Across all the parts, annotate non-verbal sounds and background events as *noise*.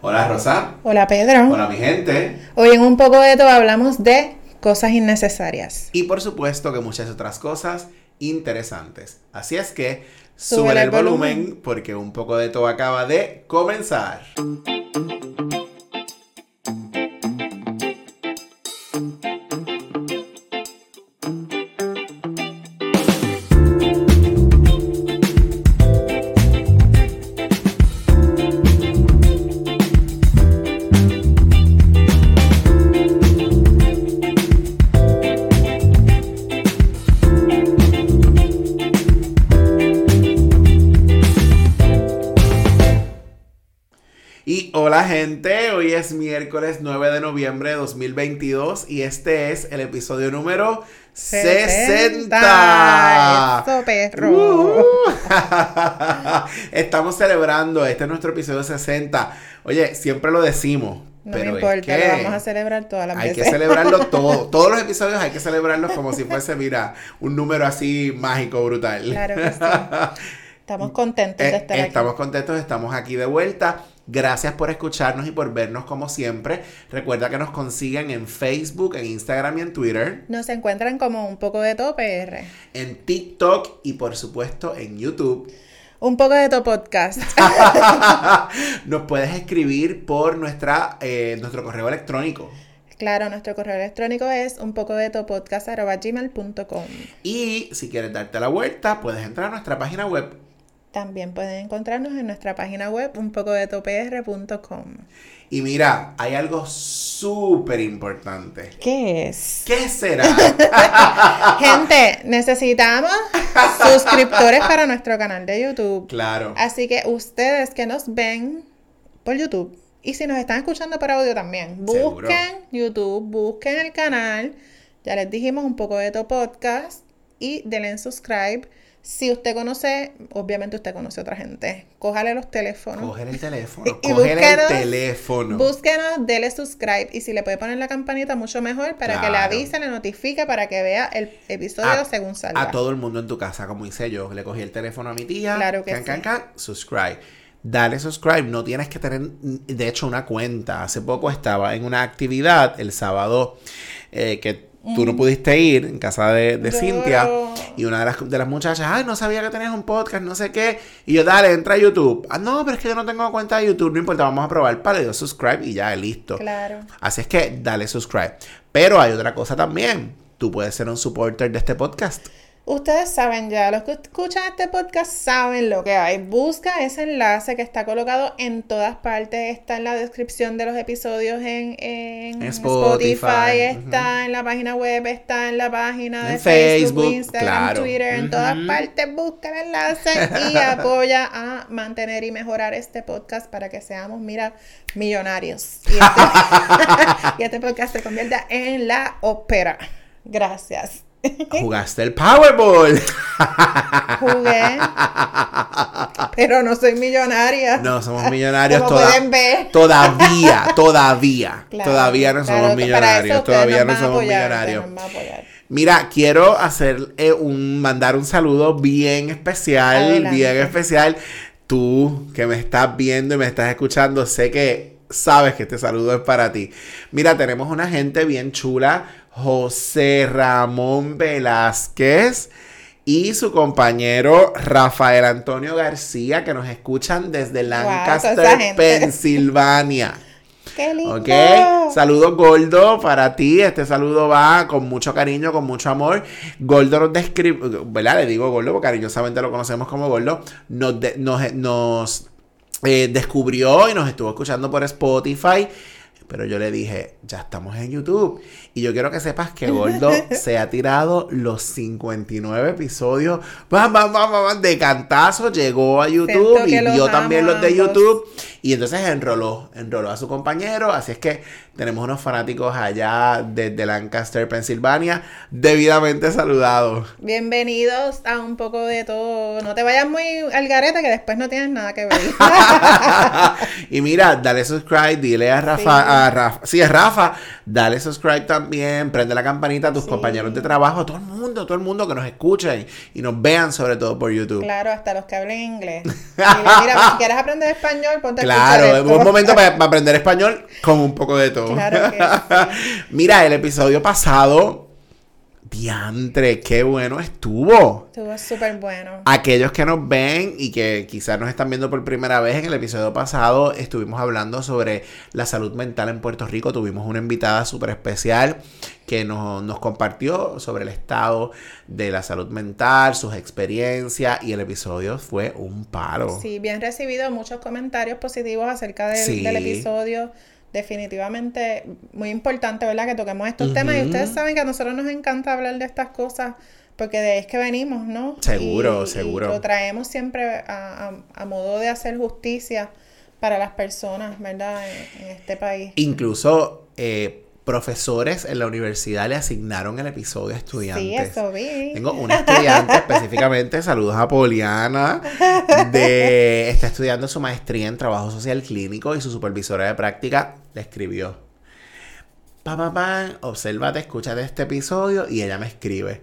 Hola Rosa. Hola Pedro. Hola mi gente. Hoy en un poco de todo hablamos de cosas innecesarias. Y por supuesto que muchas otras cosas interesantes. Así es que Sube el el volumen volumen. porque un poco de todo acaba de comenzar. Es miércoles 9 de noviembre de 2022 y este es el episodio número 60. Eso, perro. Uh. *laughs* Estamos celebrando, este es nuestro episodio 60. Oye, siempre lo decimos. No pero me es importa, que lo vamos a celebrar todas las Hay que veces. celebrarlo *laughs* todo. Todos los episodios hay que celebrarlos como si fuese, mira, un número así mágico, brutal. Claro que sí. *laughs* Estamos contentos de Eh, estar aquí. estamos contentos, estamos aquí de vuelta. Gracias por escucharnos y por vernos como siempre. Recuerda que nos consiguen en Facebook, en Instagram y en Twitter, Nos encuentran como un poco de todo PR. en TikTok y por supuesto en YouTube. Un poco de todo podcast. *laughs* nos puedes escribir por nuestra, eh, nuestro correo electrónico. claro, nuestro correo electrónico es un poco de todo podcast gmail.com. Y si quieres darte la vuelta, puedes entrar a nuestra página web. También pueden encontrarnos en nuestra página web un poco de topr.com. Y mira, hay algo súper importante. ¿Qué es? ¿Qué será? *laughs* Gente, necesitamos suscriptores para nuestro canal de YouTube. claro. Así que ustedes que nos ven por YouTube y si nos están escuchando por audio también, Seguro. busquen YouTube, busquen el canal. Ya les dijimos un poco de tu podcast y denle en subscribe. Si usted conoce, obviamente usted conoce a otra gente, cójale los teléfonos. Coger el teléfono. *laughs* Y Coger el teléfono. Búsquenos, dele subscribe y si le puede poner la campanita mucho mejor para que le avise, le notifique para que vea el episodio A- según salga. A todo el mundo en tu casa, como hice yo. Le cogí el teléfono a mi tía. Claro que can, can, sí. can, subscribe. Dale subscribe. No tienes que tener, de hecho, una cuenta. Hace poco estaba en una actividad el sábado eh, que tú no pudiste ir en casa de, de. Cintia. Y una de las, de las muchachas, ay, no sabía que tenías un podcast, no sé qué. Y yo, dale, entra a YouTube. Ah, no, pero es que yo no tengo cuenta de YouTube. No importa, vamos a probar. Para, dio subscribe y ya, listo. Claro. Así es que dale subscribe. Pero hay otra cosa también. Tú puedes ser un supporter de este podcast. Ustedes saben ya, los que escuchan este podcast saben lo que hay. Busca ese enlace que está colocado en todas partes. Está en la descripción de los episodios en, en Spotify, Spotify, está en la página web, está en la página de En Facebook, Facebook, Instagram, claro. Twitter, en todas partes. Busca el enlace y *laughs* apoya a mantener y mejorar este podcast para que seamos, mira, millonarios. Y este, *laughs* *laughs* y este podcast se convierta en la ópera. Gracias. Jugaste el Powerball. Jugué, pero no soy millonaria. No somos millonarios Como toda- pueden ver. todavía. Todavía. *laughs* Claro, todavía no claro, somos millonarios. Todavía no somos apoyar, millonarios. Mira, quiero hacer eh, un mandar un saludo bien especial, Adelante. bien especial. Tú que me estás viendo y me estás escuchando, sé que sabes que este saludo es para ti. Mira, tenemos una gente bien chula, José Ramón Velázquez y su compañero Rafael Antonio García que nos escuchan desde Lancaster. Pensilvania. *laughs* ¡Qué lindo! Ok, saludo Gordo para ti. Este saludo va con mucho cariño, con mucho amor. Gordo nos describe, ¿verdad? Le digo Gordo porque cariñosamente lo conocemos como Gordo. Nos, de- nos, nos, eh, descubrió y nos estuvo escuchando por Spotify. Pero yo le dije, ya estamos en YouTube. Y yo quiero que sepas que Gordo *laughs* se ha tirado los 59 episodios. Bam, bam, bam, de cantazo. Llegó a YouTube y amo también los de. YouTube. Y entonces enroló, enroló a su compañero. Así es que tenemos unos fanáticos allá desde Lancaster, Pensilvania, debidamente saludados. Bienvenidos a un poco de todo. No te vayas muy al garete que después no tienes nada que ver. *laughs* y mira, dale subscribe, dile a, Rafa, a, a Rafa. Sí, es Rafa. Dale subscribe también. Prende la campanita a tus Sí. compañeros de trabajo, a todo el mundo, todo el mundo que nos escuchen y nos vean sobre todo por YouTube. Claro, hasta los que hablen inglés. *laughs* Mira, si quieres aprender español, ponte a Claro, es esto. un momento para, *laughs* para aprender español con un poco de todo. Claro que sí. *laughs* Mira, el episodio pasado, diantre, qué bueno estuvo. Estuvo súper bueno. Aquellos que nos ven y que quizás nos están viendo por primera vez, en el episodio pasado estuvimos hablando sobre la salud mental en Puerto Rico. Tuvimos una invitada súper especial que nos, nos compartió sobre el estado de la salud mental, sus experiencias y el episodio fue un palo. Sí, bien recibido, muchos comentarios positivos acerca del, Sí. del episodio. Definitivamente muy importante, ¿verdad? Que toquemos estos temas. Y ustedes saben que a nosotros nos encanta hablar de estas cosas porque de ahí es que venimos, ¿no? Seguro, Y- seguro. Y lo traemos siempre a, a- a modo de hacer justicia para las personas, ¿verdad? En, en este país. Incluso eh, profesores en la universidad le asignaron el episodio a estudiantes. Sí, eso vi. Tengo una estudiante *laughs* específicamente, saludos a Poliana, de está estudiando su maestría en trabajo social clínico y su supervisora de práctica le escribió. Pa, pa, pa, obsérvate, escúchate este episodio y ella me escribe.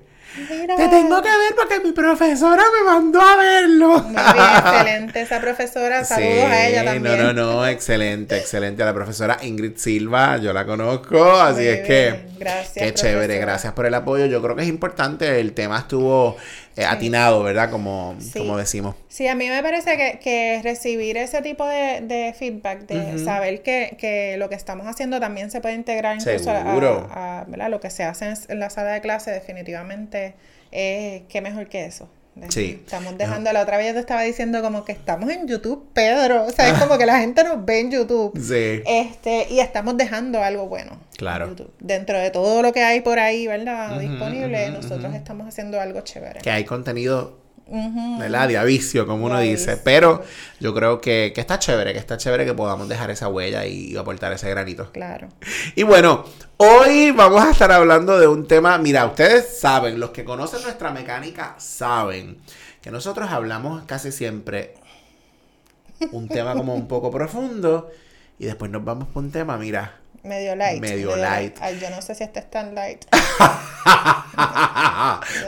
Mira. Te tengo que ver porque mi profesora me mandó a verlo. Muy bien, excelente esa profesora. *laughs* Saludos Sí, a ella también. No, no, no, excelente, excelente. A la profesora Ingrid Silva, yo la conozco, así Muy es que gracias, qué chévere, gracias por el apoyo. Yo creo que es importante, el tema estuvo eh, atinado, ¿verdad? Como, Sí. como decimos. Sí, a mí me parece que, que recibir ese tipo de, de feedback, de saber que, que lo que estamos haciendo también se puede integrar incluso a- lo que se hace en la sala de clase, definitivamente, eh, qué mejor que eso. Sí. Estamos dejando, la otra vez yo te estaba diciendo como que estamos en YouTube, Pedro. O sea, es como que la gente nos ve en YouTube. *laughs* Sí. Este, y estamos dejando algo bueno. Claro. en YouTube. Dentro de todo lo que hay por ahí, ¿verdad? Disponible, nosotros estamos haciendo algo chévere. Que hay contenido, Ujú. ¿verdad? De avicio, como uno dice. Pero yo creo que, que está chévere, que está chévere que podamos dejar esa huella y aportar ese granito. Claro. Y bueno, hoy vamos a estar hablando de un tema, mira, ustedes saben, los que conocen nuestra mecánica saben que nosotros hablamos casi siempre un tema como un poco profundo y después nos vamos por un tema, mira. Medio light. Medio light. Ay, yo no sé si este es tan light. *laughs*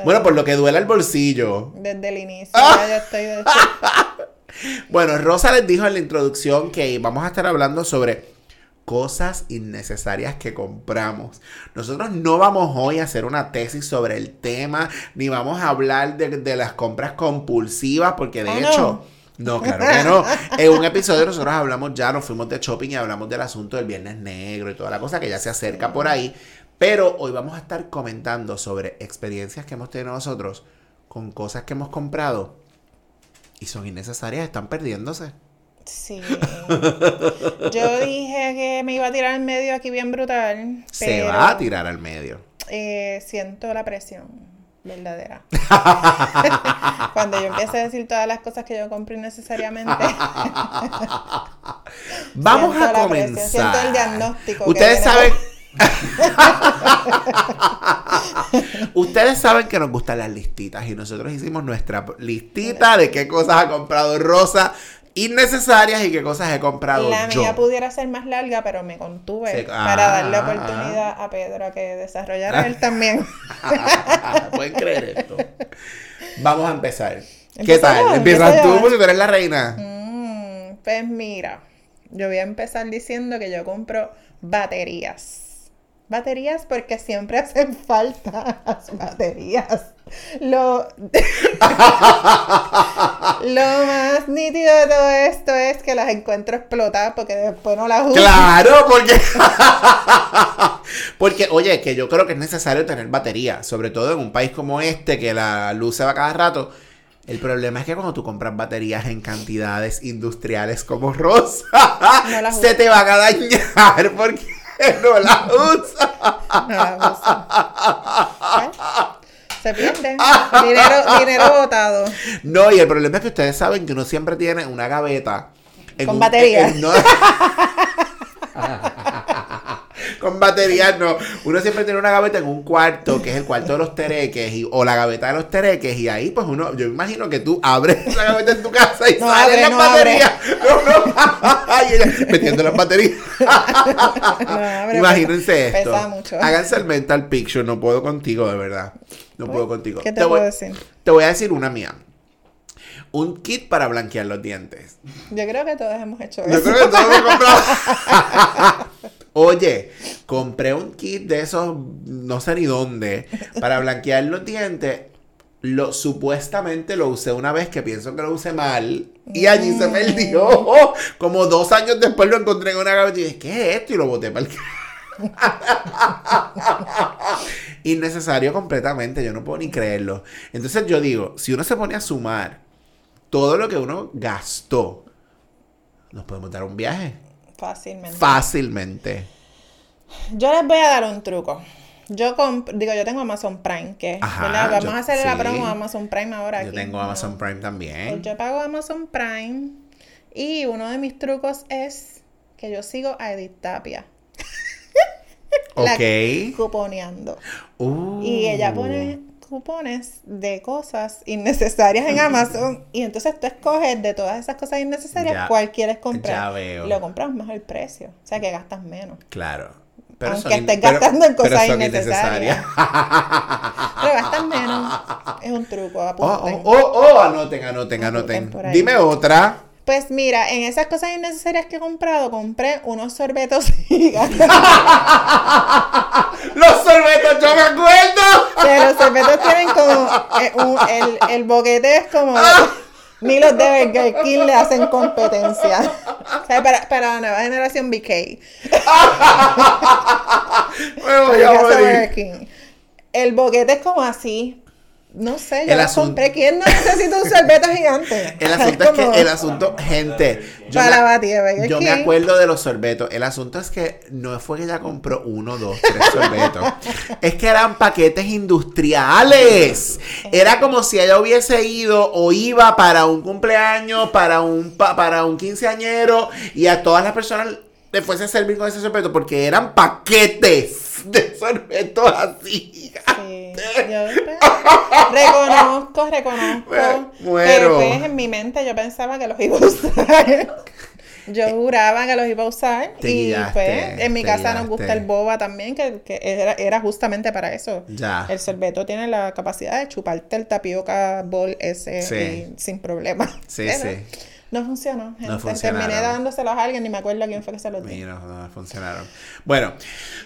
bueno, por lo que duele el bolsillo. Desde el inicio. Ah. ya yo estoy de *laughs* Bueno, Rosa les dijo en la introducción que vamos a estar hablando sobre cosas innecesarias que compramos. Nosotros no vamos hoy a hacer una tesis sobre el tema, ni vamos a hablar de, de las compras compulsivas, porque de Ah, hecho... No, claro que no. En un episodio nosotros hablamos ya, nos fuimos de shopping y hablamos del asunto del Viernes Negro y toda la cosa que ya se acerca por ahí. Pero hoy vamos a estar comentando sobre experiencias que hemos tenido nosotros con cosas que hemos comprado y son innecesarias, están perdiéndose. Sí. Yo dije que me iba a tirar en medio aquí bien brutal. Se pero, va a tirar al medio. eh, siento la presión verdadera. *laughs* Cuando yo empiezo a decir todas las cosas que yo compro innecesariamente. *laughs* Vamos a la presión, comenzar. siento el diagnóstico Ustedes saben. *laughs* Ustedes saben que nos gustan las listitas y nosotros hicimos nuestra listita de qué cosas ha comprado Rosa innecesarias y qué cosas he comprado La yo. mía pudiera ser más larga, pero me contuve para darle ah, oportunidad a Pedro a que desarrollara él *laughs* también. *laughs* Pueden creer esto. Vamos a empezar. ¿Qué tal? Empiezas tú, porque tú eres la reina. Mm, pues mira, yo voy a empezar diciendo que yo compro baterías. Baterías porque siempre *laughs* hacen falta las baterías. Lo, *laughs* lo más nítido de todo esto es que las encuentro explotadas porque después no las uso. Claro, porque. *laughs* porque, oye, que yo creo que es necesario tener batería, sobre todo en un país como este, que la luz se va cada rato. El problema es que cuando tú compras baterías en cantidades industriales como Rosa, No se te van a dañar porque *laughs* no las usas. No las uso. Se pierden. Dinero, dinero botado. No, y el problema es que ustedes saben que uno siempre tiene una gaveta. en Con un- batería. en- no- *laughs* Con baterías no. Uno siempre tiene una gaveta en un cuarto, que es el cuarto de los tereques, y- o la gaveta de los tereques, y ahí pues uno, yo imagino que tú abres la gaveta en tu casa y No salen las no baterías. No, no. *laughs* y ella metiendo las baterías. abre, Imagínense pesa- esto. pesa mucho. Háganse el mental picture, no puedo contigo, de verdad. No Pues, puedo contigo. ¿qué te puedo decir? Te voy a decir una mía. Un kit para blanquear los dientes. Yo creo que todos hemos hecho Yo eso. creo que todo lo comprado. *laughs* Oye, compré un kit de esos, no sé ni dónde, para *laughs* blanquear los dientes. Lo, supuestamente lo usé una vez que pienso que lo usé mal y allí se perdió. *laughs* Como dos años después lo encontré en una gaveta y dije, ¿qué es esto? Y lo boté para el *laughs* Innecesario completamente, yo no puedo ni creerlo. Entonces yo digo, si uno se pone a sumar todo lo que uno gastó, nos podemos dar un viaje Fácilmente. fácilmente. Yo les voy a dar un truco. Yo digo, yo tengo Amazon Prime, que Ajá, vamos yo- a hacer la sí. promo a Amazon Prime ahora. Yo aquí. tengo Amazon Prime Pues también. yo pago Amazon Prime y uno de mis trucos es que yo sigo a Edith Tapia *laughs* la- Ok. cuponeando. Uh. Y ella pone cupones de cosas innecesarias en Amazon *laughs* y entonces tú escoges de todas esas cosas innecesarias Ya- cuál quieres comprar. ya veo. Y lo compras mejor precio, o sea que gastas menos. Claro. Aunque estés gastando en cosas innecesarias. *laughs* Pero gastas menos. *laughs* Es un truco, oh, apunten. oh, oh, oh, anoten, anoten, anoten. Dime otra. Pues mira, en esas cosas innecesarias que he comprado, compré unos sorbetos gigantes. Los sorbetos, yo me acuerdo. Que los sorbetos tienen como. eh, un- el, el boquete es como. Ni los de Burger King le hacen competencia. O sea, para, para la nueva generación BK. *laughs* Me voy a morir. El boquete es como así. No sé, yo El asunto- compré. ¿Quién no necesita un sorbeto gigante? *laughs* El asunto es como- que, el asunto, gente, yo, Para me, yo me acuerdo de los sorbetos. El asunto es que no fue que ella compró uno, dos, tres *laughs* sorbetos. es que eran paquetes industriales. Era como si ella hubiese ido o iba para un cumpleaños, para un, pa- para un quinceañero y a todas las personas le fuese a servir con ese sorbeto porque eran paquetes de sorbetos así. Sí, yo pues, reconozco, reconozco. Muero. Que pues en mi mente yo pensaba que los iba a usar. Yo juraba que los iba a usar. Te y guillaste, pues en mi casa nos gusta el boba también, que, que era, era justamente para eso. Ya. El sorbeto tiene la capacidad de chuparte el tapioca bol ese Sí. y sin problema. Sí, Pero sí. No funcionó. gente. funcionaron. Terminé dándoselos a alguien, ni me acuerdo a quién fue que se los di. Mira, no funcionaron. Bueno,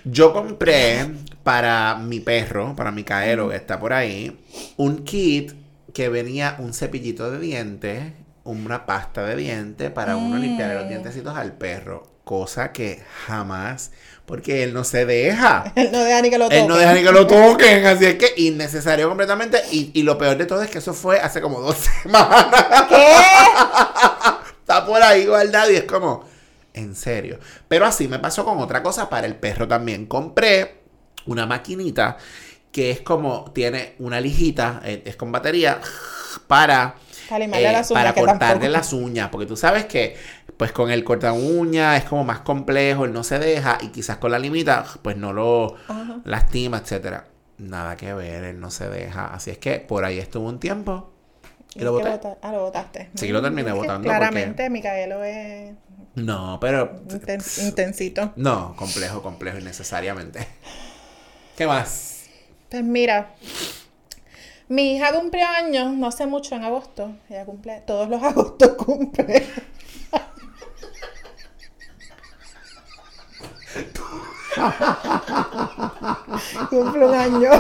yo compré para mi perro, para mi caero que está por ahí, un kit que venía un cepillito de dientes, una pasta de dientes para uno limpiar los dientecitos al perro. Cosa que jamás, porque él no se deja. *laughs* Él no deja ni que lo toque. Él no deja ni que lo *laughs* toquen, así es que innecesario completamente. Y, y lo peor de todo es que eso fue hace como dos *laughs* semanas. ¿Qué? Está por ahí guardado y es como, en serio. Pero así me pasó con otra cosa para el perro también. Compré una maquinita que es como, tiene una lijita, eh, es con batería, para, eh, para cortarle las uñas. Porque tú sabes que, pues con el corta uña es como más complejo, él no se deja y quizás con la limita, pues no lo lastima, etcétera. Nada que ver, él no se deja. Así es que por ahí estuvo un tiempo. Y lo ¿Qué boté. bota- Ah, lo botaste. Sí, lo terminé Es botando Claramente, Micaelo es No, pero inten- intensito. No, complejo, complejo, innecesariamente. ¿Qué más? Pues mira, mi hija cumplió años, no hace mucho, en agosto. Ella cumple, todos los *laughs* agostos cumple. *laughs* cumple un año.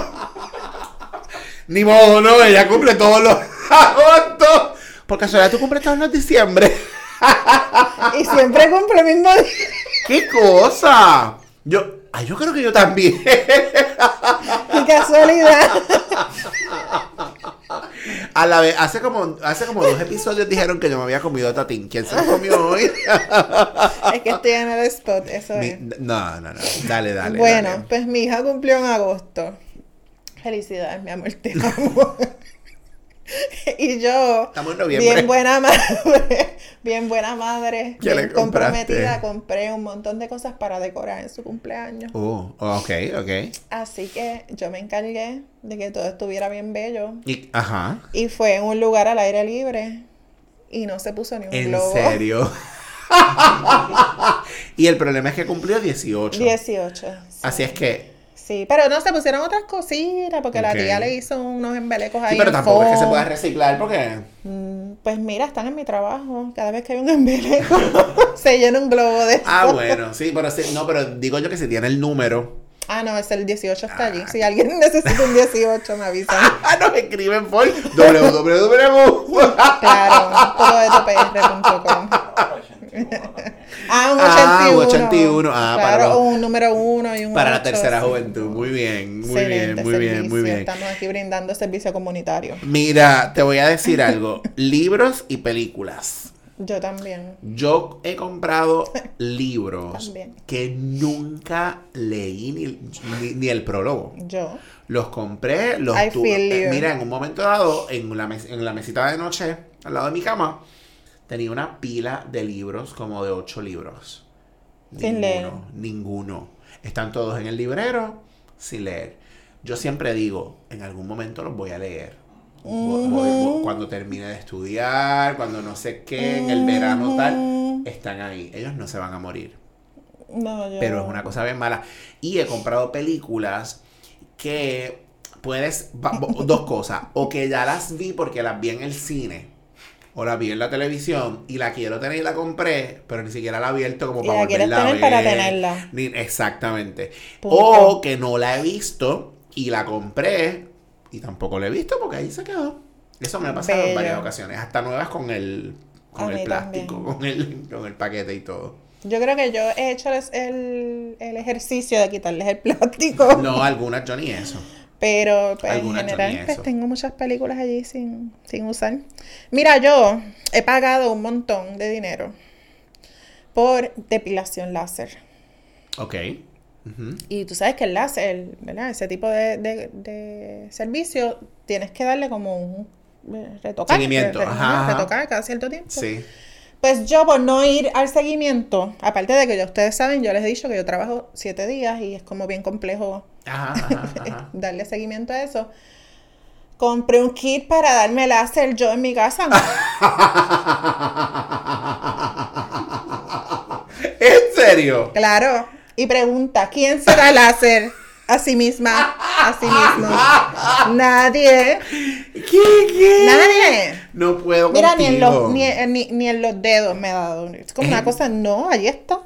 Ni modo, no, ella cumple todos los agostos. Por casualidad, tú cumples todos los diciembre. *laughs* Y siempre cumple el mismo día. ¡Qué cosa! Yo, ay, yo creo que yo también. Qué casualidad. *laughs* A la vez, hace como, hace como dos episodios dijeron que yo me había comido a Tatín. ¿Quién se lo comió hoy? *laughs* Es que estoy en el spot, eso Mi- es. no, no, no. Dale, dale. bueno, dale. pues mi hija cumplió en agosto. Felicidades, mi amor, te amo. *laughs* y yo, Estamos en noviembre. bien buena madre, bien buena madre, ¿Qué le bien comprometida, compraste? compré un montón de cosas para decorar en su cumpleaños. Oh, ok, ok. Así que yo me encargué de que todo estuviera bien bello. Y, ajá. Y fue en un lugar al aire libre y no se puso ni un ¿En globo. serio? *laughs* *laughs* y el problema es que cumplió 18. 18. sí. Así es que. Sí, pero no, se pusieron otras cositas porque la tía le hizo unos embelecos ahí. Sí, pero tampoco es que se pueda reciclar porque. Mm, Pues mira, están en mi trabajo. Cada vez que hay un embeleco, *laughs* se llena un globo de Ah, bueno, sí, pero sí, no, pero digo yo que si tiene el número. Ah, no, es el 18 está allí. Si alguien *laughs* necesita un 18, me avisan. *laughs* Ah, nos escriben por www. Claro, todo de. Ah, un Ah, 81. un 81. Ah, para claro, los- un número uno y un Para la tercera sí. juventud. Muy bien, muy Excelente bien, muy bien, muy bien. Estamos aquí brindando servicio comunitario. Mira, te voy a decir algo. Libros y películas. Yo también. Yo he comprado *laughs* libros También. que nunca leí ni, ni- ni el prólogo. Yo. Los compré, los tuve. eh. Mira, en un momento dado, en la, mes- en la mesita de noche, al lado de mi cama, tenía una pila de libros, como de ocho libros. Sin leer. ninguno, ninguno. Están todos en el librero, sin leer. Yo siempre digo, en algún momento los voy a leer. Voy- voy- voy- cuando termine de estudiar, cuando no sé qué, en el verano tal, están ahí. Ellos no se van a morir No, yo. pero es una cosa bien mala. Y he comprado películas que puedes, dos cosas, o que ya las vi porque las vi en el cine, o las vi en la televisión y la quiero tener y la compré, pero ni siquiera la he abierto como Y para la quieres volverla a tener para ver. tenerla. Ni- exactamente. Punto. O que no la he visto y la compré y tampoco la he visto porque ahí se quedó. Eso me ha pasado en varias ocasiones, hasta nuevas con el, A con el plástico, con el, con el paquete y todo. Yo creo que yo he hecho el, el, el ejercicio de quitarles el plástico. No, algunas yo ni eso. Pero pues, en general pues, tengo muchas películas allí sin, sin usar. Mira, yo he pagado un montón de dinero por depilación láser. Ok. Y tú sabes que el láser, ¿verdad? Ese tipo de, de, de servicio, tienes que darle como un eh, retocar. Re- re-. Retocar cada cierto tiempo. Sí. Pues yo por no ir al seguimiento, aparte de que ya ustedes saben, yo les he dicho que yo trabajo siete días y es como bien complejo Ajá, ajá, ajá. *laughs* darle seguimiento a eso. Compré un kit para darme láser yo en mi casa. *laughs* ¿En serio? claro. Y pregunta, ¿quién se da láser? A sí misma, a sí mismo. *laughs* Nadie. ¿Qué? ¿Qué? Nadie. No puedo Mira, ni en, los, ni, en- ni- ni en los dedos me ha dado. Es como una Eh. cosa, no, allí está.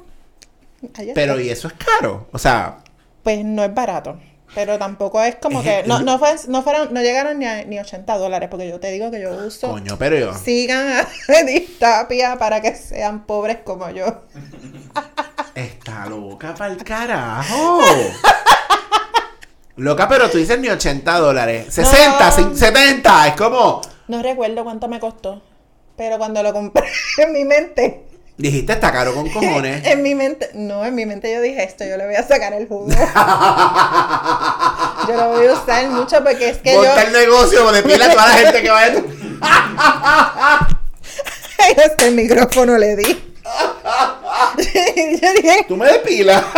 Pero ¿y eso es caro? O sea, Pues no es barato. Pero tampoco es como que. No, *laughs* no, fue, no fueron, no llegaron ni a ni 80 dólares, porque yo te digo que yo uso. coño, pero yo. Sigan a *laughs* Edith Tapia para que sean pobres como yo. Está loca para el carajo. Loca, pero tú dices ni 80 dólares. 60, No. cin- 70. Es como. No recuerdo cuánto me costó. Pero cuando lo compré *laughs* en mi mente. Dijiste, está caro con cojones. *laughs* En mi mente. No, en mi mente yo dije esto, yo le voy a sacar el jugo. *laughs* yo lo voy a usar mucho porque es que yo. Monta el negocio, depila a toda la gente que vaya. este micrófono le di. *laughs* yo dije, Tú me depilas. *laughs*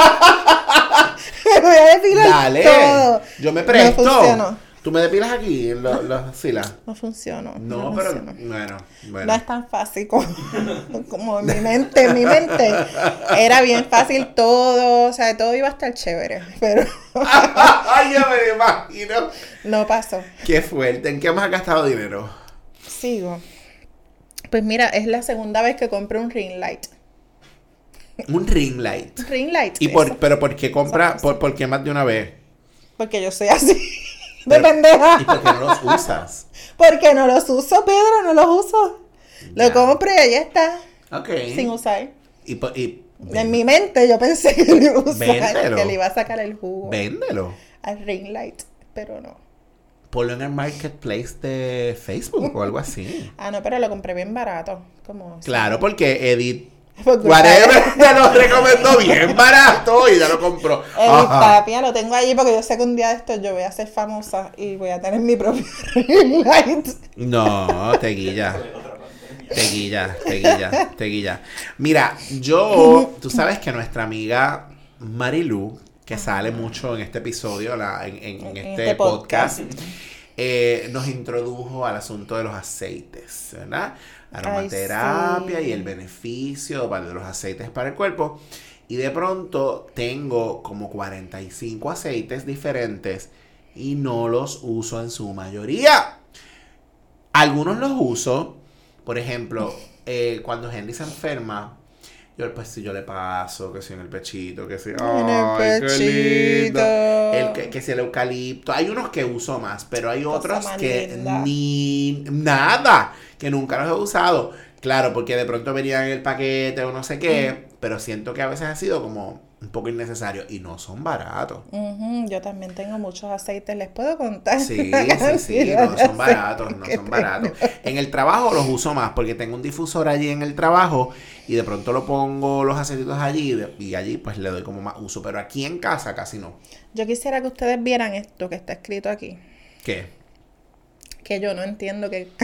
me voy a depilar Dale. todo. Yo me presto. No funcionó. Tú me depilas aquí, en lo-. No funcionó. No, no pero funcionó. bueno, bueno. No es tan fácil como, *laughs* como en mi mente. En mi mente era bien fácil todo, o sea, todo iba a estar chévere, pero Ay, ya me imagino. no pasó. Qué fuerte. ¿En qué has gastado dinero? Sigo. Pues mira, es la segunda vez que compro un ring light. *laughs* Un ring light. Un ring light. ¿Y por, pero por qué compra? Por, por qué más de una vez? Porque yo soy así. *laughs* De Pero- pendeja. ¿Y por qué no los usas? *laughs* Porque no los uso, Pedro, no los uso. Ya. Lo compro y ahí está, Ok. sin usar. Y, En mi mente yo pensé que le iba a usar, Véndelo. que le iba a sacar el jugo Véndelo. al ring light, pero no. Ponlo en el marketplace de Facebook o algo así. Ah, no, pero lo compré bien barato. Como Claro, porque Edith Whatever de- ya lo recomendó bien barato y ya lo compró. Edith Ajá. Tapia, lo tengo allí porque yo sé que un día de esto yo voy a ser famosa y voy a tener mi propio *laughs* ring light. No, te guilla. Teguilla, teguilla, teguilla. Mira, yo, tú sabes que nuestra amiga Marilu, que sale mucho en este episodio, la- en, en- en este, este podcast, podcast. eh, nos introdujo al asunto de los aceites, ¿verdad? Aromaterapia sí. y el beneficio para- de los aceites para el cuerpo. Y de pronto tengo como 45 aceites diferentes y no los uso en su mayoría. Algunos los uso, por ejemplo, *laughs* eh, cuando Henry se enferma, yo pues si yo le paso, que si en el pechito, que si En el ay, qué lindo. pechito. El que, que si el eucalipto, hay unos que uso más, pero hay otros que linda. ni nada, que nunca los he usado. Claro, porque de pronto venían en el paquete o no sé qué, pero siento que a veces ha sido como un poco innecesario y no son baratos. Ujú, Yo también tengo muchos aceites, les puedo contar. Sí, *laughs* sí, sí, no son baratos, no son que baratos. tengo. En el trabajo los uso más porque tengo un difusor allí en el trabajo y de pronto lo pongo los aceititos allí y allí pues le doy como más uso, pero aquí en casa casi no. Yo quisiera que ustedes vieran esto que está escrito aquí. ¿Qué? Que yo no entiendo *laughs*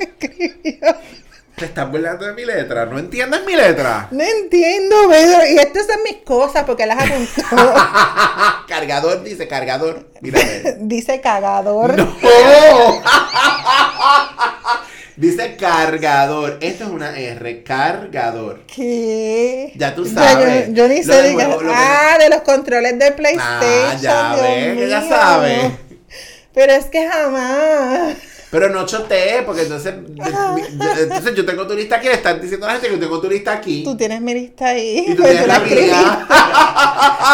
escribió. ¿Te estás burlando de mi letra? ¿No entiendes mi letra? No entiendo, Pedro. Y estas son mis cosas porque las apuntó. *laughs* cargador, dice cargador. Mírame. *laughs* Dice cagador. ¡No! *laughs* dice cargador. Esto es una R, cargador. ¿Qué? Ya tú Yo- sabes. Yo, ni sé de nuevo, que- Ah, de los controles de PlayStation. Ah, ya Dios ves, que ya sabes. Pero es que jamás. Pero no chotee, porque entonces, entonces yo tengo tu lista aquí, le están diciendo a la gente que yo tengo tu lista aquí. Tú tienes mi lista ahí. y tú porque tienes la mía.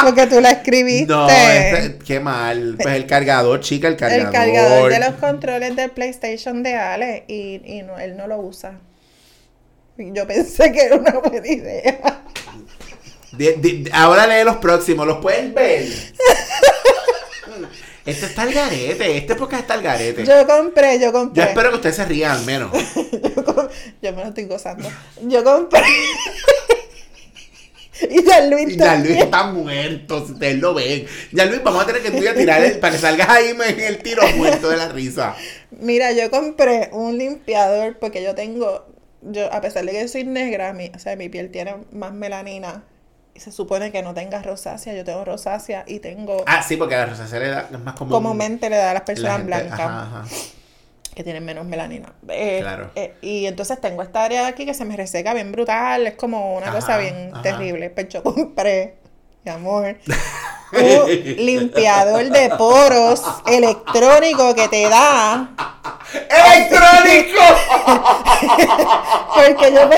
*laughs* Porque tú la escribiste. No, este- qué mal. Pues el cargador, chica, el cargador. El cargador de los controles del PlayStation de Ale y, y no, él no lo usa. Yo pensé que era una buena idea. Ahora lee los próximos, ¿los pueden ver? *laughs* este está el garete, este podcast está el garete. Yo, Yo compré, yo compré. espero que ustedes se rían al menos. *laughs* Yo, yo me lo estoy gozando. Yo compré. *laughs* y ya Luis Y ya Luis está muerto, si ustedes lo ven. Ya Luis, vamos a tener que tú y a tirar el- para que salgas ahí en el tiro muerto de la risa. Mira, yo compré un limpiador porque yo tengo, yo a pesar de que soy negra, mi, o sea, mi piel tiene más melanina se supone que no tenga rosácea, yo tengo rosácea y tengo, Ah, sí, porque la rosácea le da- es más común. comúnmente le da a las la personas gente- blancas Ajá, ajá. que tienen menos melanina. Eh, Claro. eh, y entonces tengo esta área de aquí que se me reseca bien brutal, es como una Ajá, cosa bien terrible. Yo *laughs* compré, mi amor, *laughs* un limpiador de poros electrónico que te da ¡Electrónico! *laughs* Porque yo me...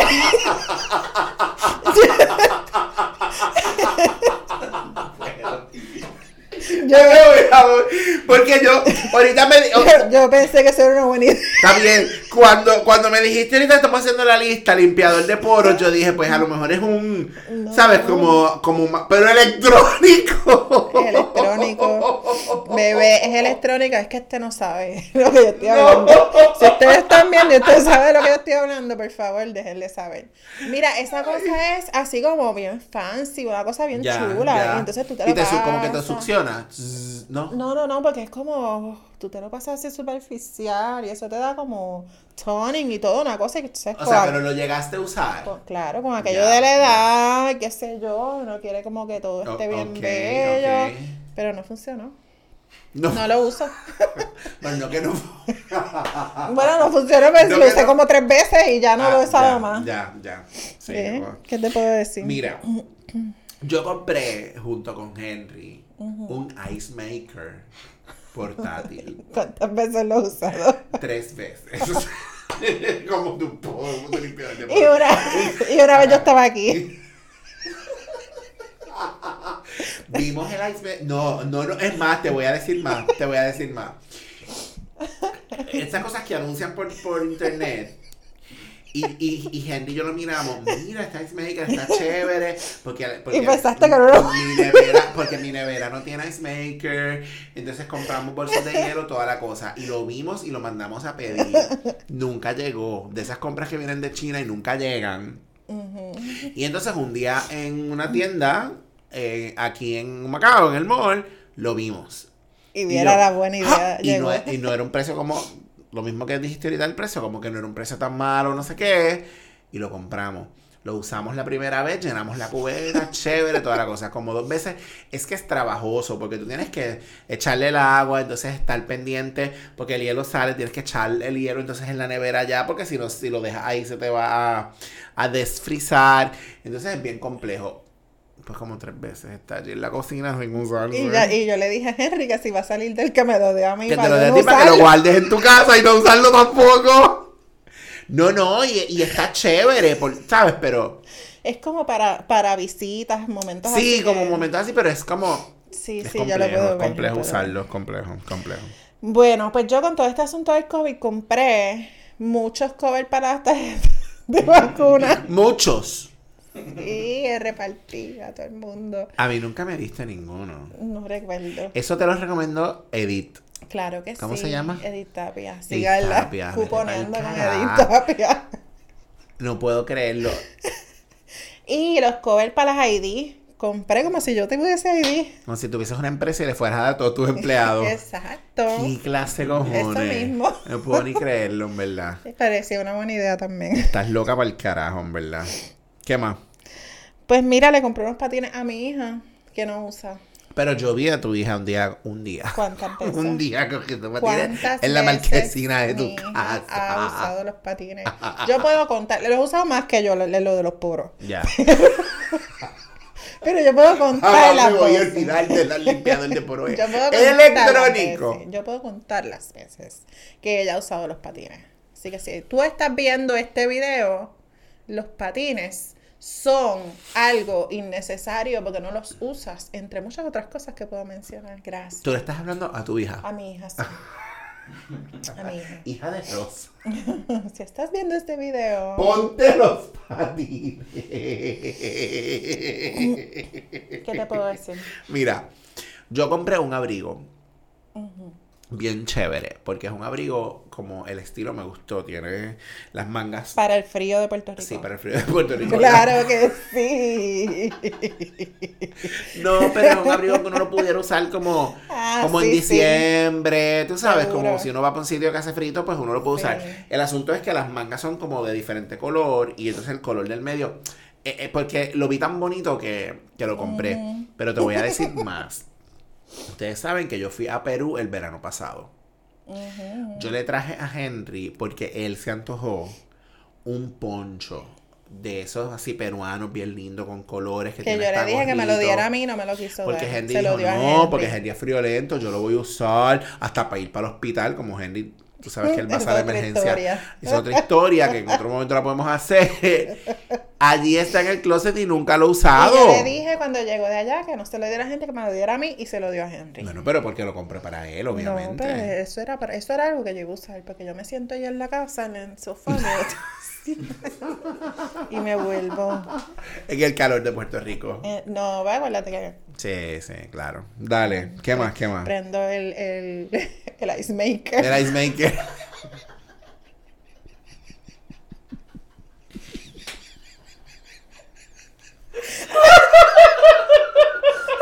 yo, Porque yo, ahorita me. yo, yo pensé que eso era una buena idea. Está bien, cuando, cuando me dijiste ahorita estamos haciendo la lista, limpiador de poros, yo dije, pues a lo mejor es un, No. ¿sabes? Como, como, un pero electrónico. Es electrónico. Bebé, es electrónica, es que este no sabe *laughs* lo que yo estoy hablando. Si ustedes están viendo y ustedes saben lo que yo estoy hablando, por favor, déjenle saber. Mira, esa cosa es así como bien fancy, una cosa bien Ya, chula. ya. Y entonces tú te Y lo te su- como que te pasas. succiona. No, no, no, porque es como, tú te lo pasas así superficial y eso te da como toning y todo, una cosa que tú sabes O sea, pero lo llegaste a usar. con- claro, con aquello de la edad, qué sé yo, uno quiere como que todo esté O- bien bello, pero no funcionó. No, No lo uso. bueno, *laughs* no que no. *laughs* bueno, no funcionó, pero No lo usé no. como tres veces y ya no lo Ah, he usado ya, más. Ya, ya. Sí, ¿Eh? bueno. ¿Qué te puedo decir? Mira, *clears throat* yo compré junto con Henry un ice maker portátil *laughs* ¿Cuántas veces lo he usado? tres veces. *laughs* como tu polvo de limpiador de Y una, *laughs* y una vez yo estaba aquí. Vimos el ice maker. No, no, no. Es más, te voy a decir más. Te voy a decir más. Estas cosas que anuncian por, por internet. Y, y, y Henry y yo lo miramos. Mira, este ice maker está *laughs* chévere. Porque, porque Y pensaste que no mi nevera, Porque mi nevera no tiene ice maker. Entonces compramos bolsos de hielo, toda la cosa. Y lo vimos y lo mandamos a pedir. Nunca llegó. De esas compras que vienen de China y nunca llegan. Y entonces un día en una tienda, eh, aquí en Macao, en el mall, lo vimos. Y viera yo, la buena idea. ¡ah! Y no, llegó. y no era un precio como lo mismo que dijiste ahorita el precio, como que no era un precio tan malo, no sé qué, y lo compramos. Lo usamos la primera vez, llenamos la cubeta, *laughs* chévere, toda la cosa. Como dos veces, es que es trabajoso, porque tú tienes que echarle el agua, entonces estar pendiente, porque el hielo sale, tienes que echar el hielo entonces en la nevera ya, porque si no, si lo dejas ahí se te va a, a desfrizar. Entonces es bien complejo. Pues como tres veces está allí en la cocina sin usarlo. Y, ya- y yo le dije a Henry que si va a salir del que me lo dé a mí Que te lo a ti para que lo guardes en tu casa y no usarlo tampoco. No, no, y, y está chévere, por- ¿sabes? Pero Es como para, para visitas, momentos así. sí, como que- momentos así, pero es como... Sí, es sí, complejo, yo lo puedo es ver. complejo ver. usarlo, es complejo, complejo. Bueno, pues yo con todo este asunto del COVID compré muchos covers para las *laughs* de vacuna Muchos. *laughs* y repartí a todo el mundo. A mí nunca me diste ninguno. No recuerdo. Eso te lo recomiendo Edith. Claro que sí. ¿Cómo se llama? Edith Tapia. Síganla. Pa'l con. Edith Tapia. No puedo creerlo. *laughs* Y los covers para las ID. Compré como si yo tuviese ID. Como si tuvieses una empresa y le fueras a dar a todos tus empleados. *laughs* Exacto. ¿Qué clase cojones? Eso mismo. No puedo ni creerlo, en verdad. Me parecía una buena idea también. Estás loca para el carajo, en verdad. ¿Qué más? Pues mira, le compré unos patines a mi hija que no usa. Pero yo vi a tu hija un día, un día. ¿Cuántas *laughs* veces? Un día cogiendo patines ¿Cuántas en la marquesina de tu casa. ha usado los patines? *laughs* Yo puedo contar, los he usado más que yo, lo, lo de los poros. Ya. *laughs* Pero yo puedo contar Ahora las me voy a veces. olvidar de la limpiador de por hoy. Yo puedo Electrónico. Yo puedo contar las veces que ella ha usado los patines. Así que si tú estás viendo este video, los patines son algo innecesario porque no los usas, entre muchas otras cosas que puedo mencionar. Gracias. Tú le estás hablando a tu hija. A mi hija, sí. *laughs* A mi hija. Hija de Rosa. *laughs* Si estás viendo este video, Ponte los patines. ¿qué te puedo decir? Mira, yo compré un abrigo bien chévere, porque es un abrigo como el estilo me gustó, tiene las mangas. Para el frío de Puerto Rico. Sí, para el frío de Puerto Rico. Claro que sí. *laughs* No, pero es un abrigo que uno lo pudiera usar como, Ah, como en sí. diciembre, tú sabes, Seguro. como si uno va para un sitio que hace frito, pues uno lo puede usar. Sí. El asunto es que las mangas son como de diferente color y entonces el color del medio, eh, eh, porque lo vi tan bonito que, que lo compré, pero te voy a decir *laughs* más. Ustedes saben que yo fui a Perú el verano pasado. Yo le traje a Henry porque él se antojó un poncho de esos así peruanos bien lindos con colores que, Que yo le dije que me lo diera a mí no me lo quiso Porque dar. Henry Se lo dijo, dio a no, Henry. porque Henry es friolento, yo lo voy a usar hasta para ir para el hospital, como Henry, tú sabes que él va a *laughs* de emergencia. Es otra historia que en otro momento la podemos hacer. *laughs* Allí está en el closet y nunca lo he Y usado. yo le dije cuando llegó de allá que no se lo diera a gente, que me lo diera a mí y se lo dio a Henry. Bueno, pero porque lo compré para él, obviamente. No, pero eso era, para, eso era algo que yo iba a usar, porque yo me siento allá en la casa, en el sofá, *laughs* y me vuelvo. En el calor de Puerto Rico. Eh, no, va, acuérdate que Sí, sí, claro. Dale, ¿qué más? ¿Qué más? prendo el, el, *laughs* el ice maker. El ice maker. *laughs*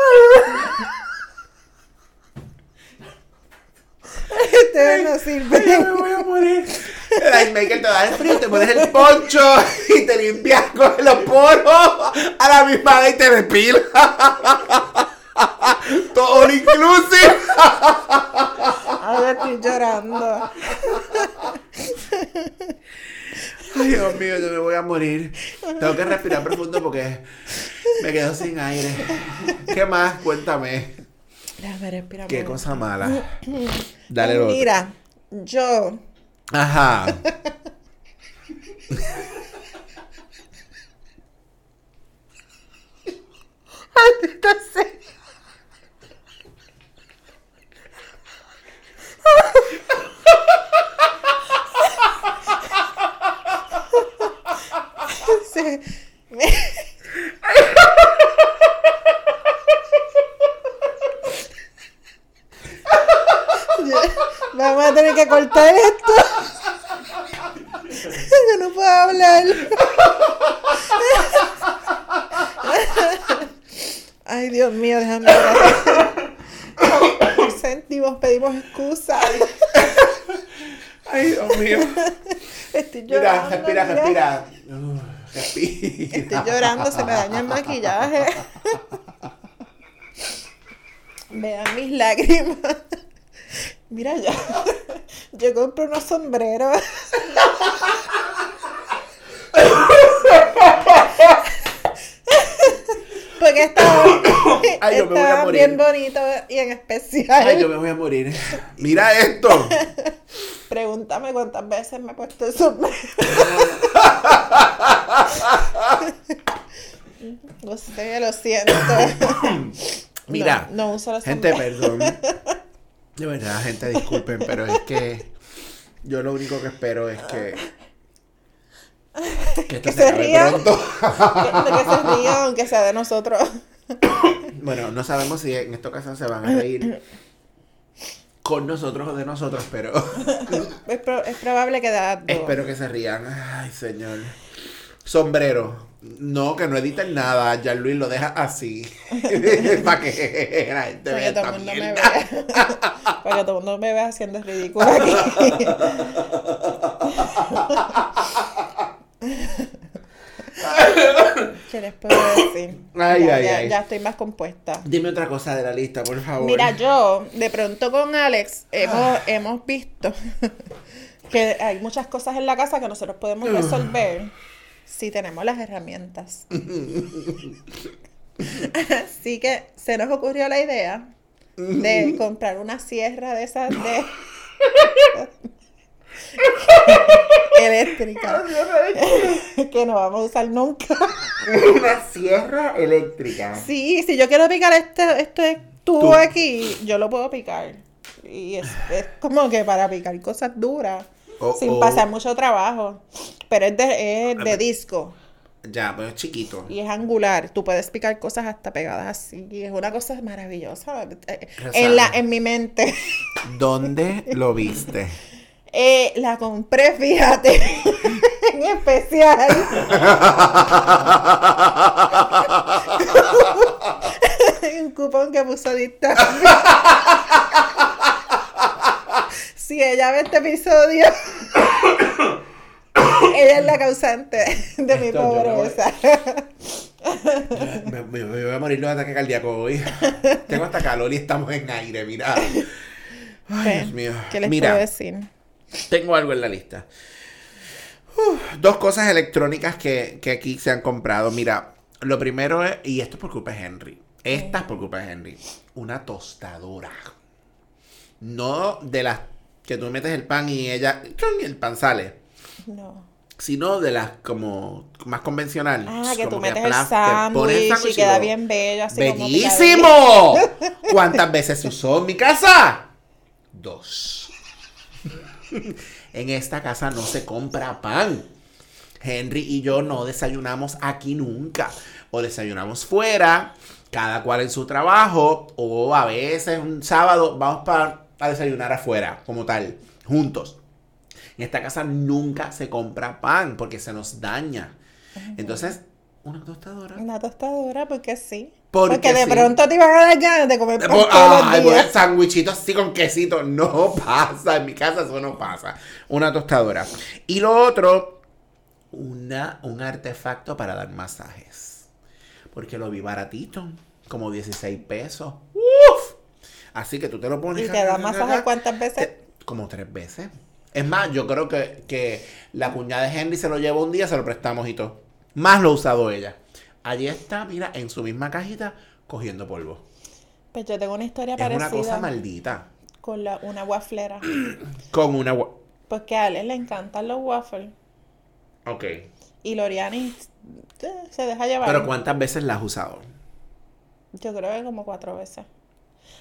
*laughs* Ustedes no Ay, sirven. me voy a morir. El ice maker te da el frío, te pones el poncho y te limpias con los poros a la misma vez y te despila. Todo all inclusive. Ay, estoy llorando. Ay, Dios mío, yo me voy a morir. Tengo que respirar profundo porque me quedo sin aire. ¿Qué más? Cuéntame. Déjame respirar. Qué cosa mala. Dale lo otro. Mira, yo Ajá. A tener que cortar esto. Yo no puedo hablar. Ay, Dios mío, déjame ver. Sentimos, pedimos excusa. Ay, Dios mío. Estoy Mira, llorando. respira, mira. respira. Uh, respira. Estoy llorando, se me daña el maquillaje. Vean mis lágrimas. Mira yo. Yo compré unos sombreros. Porque estaban, *coughs* Ay, yo me voy a estaban morir. bien bonitos y en especial. Ay, yo me voy a morir. *laughs* Mira esto. Pregúntame cuántas veces me he puesto el sombrero. *laughs* No sé, lo siento. Mira, No, no uso los gente, sombreros. perdón. De verdad, gente, disculpen, pero es que yo lo único que espero es que. *laughs* Que esto Que se, rían. pronto. Que, *laughs* que se rían, aunque sea de nosotros. *coughs* Bueno, no sabemos si en esta ocasión se van a reír con nosotros o de nosotros, pero *laughs* Es, pro- es probable que da espero que se rían. Ay, señor. Sombrero. No, que no editen nada. Ya Luis lo deja así. *laughs* Para que la gente Para vea que todo el mundo me vea. *laughs* Para que todo el mundo me vea haciendo el ridículo aquí. *laughs* ¿Qué les puedo decir? Ay, ya, ay, ya- ay. ya estoy más compuesta. Dime otra cosa de la lista, por favor. Mira, yo de pronto con Alex hemos, hemos visto que hay muchas cosas en la casa que nosotros podemos resolver si tenemos las herramientas. *laughs* Así que se nos ocurrió la idea de *laughs* comprar una sierra de esas de *laughs* eléctrica que no vamos a usar nunca. Una sierra eléctrica. Sí, si yo quiero picar este, este tubo Tú. aquí, yo lo puedo picar. Y es, es como que para picar cosas duras, Sin pasar mucho trabajo. Pero es de, es de disco Ya, pues es chiquito. y es angular. Tú puedes picar cosas hasta pegadas así. Y es una cosa maravillosa. En, la, en mi mente. ¿Dónde lo *laughs* viste? Eh, la compré, fíjate, *laughs* en especial. *laughs* un cupón que puso. Si ella ve este episodio, *coughs* ella es la causante de mi Esto pobreza. Me, me- me voy a morir de un ataque cardíaco hoy. Tengo hasta calor y estamos en aire, mira. Ay, Dios mío. ¿Qué les Mira, puedo decir? tengo algo en la lista. Dos cosas electrónicas que, que aquí se han comprado. Mira, lo primero es, y esto es por culpa de Henry. Esta es por culpa de Henry. Una tostadora. No de las que tú metes el pan y ella, y el pan sale. No. Sino de las como más convencional. Ah, que tú metes que el sándwich y queda bien bello, así como ¡Bellísimo! *laughs* ¿Cuántas veces se usó en mi casa? Dos. *laughs* en esta casa no se compra pan. Henry y yo no desayunamos aquí nunca. O desayunamos fuera, cada cual en su trabajo, o a veces un sábado vamos para a desayunar afuera, como tal, juntos. En esta casa nunca se compra pan porque se nos daña. Entonces, una tostadora. Una tostadora, porque sí. Porque Porque, de sí. pronto te iban a dar ganas de comer pan Pues, todos los días. sandwichitos así con quesito. No pasa. En mi casa eso no pasa. Una tostadora. Y lo otro, una, un artefacto para dar masajes. Porque lo vi baratito. Como 16 pesos. ¡Uf! Así que tú te lo pones. ¿Y te da masaje cuántas veces? Te- como tres veces. Es más, yo creo que, que la cuñada de Henry se lo llevó un día, se lo prestamos y todo. Más lo ha usado ella. Allí está, mira, en su misma cajita, cogiendo polvo. Pues yo tengo una historia Es parecida una cosa maldita. con la, una waflera. *clears throat* Con una... Porque a Alex le encantan los waffles. Ok. Y Loriani eh, se deja llevar. Pero ¿cuántas veces la has usado? Yo creo que como cuatro veces.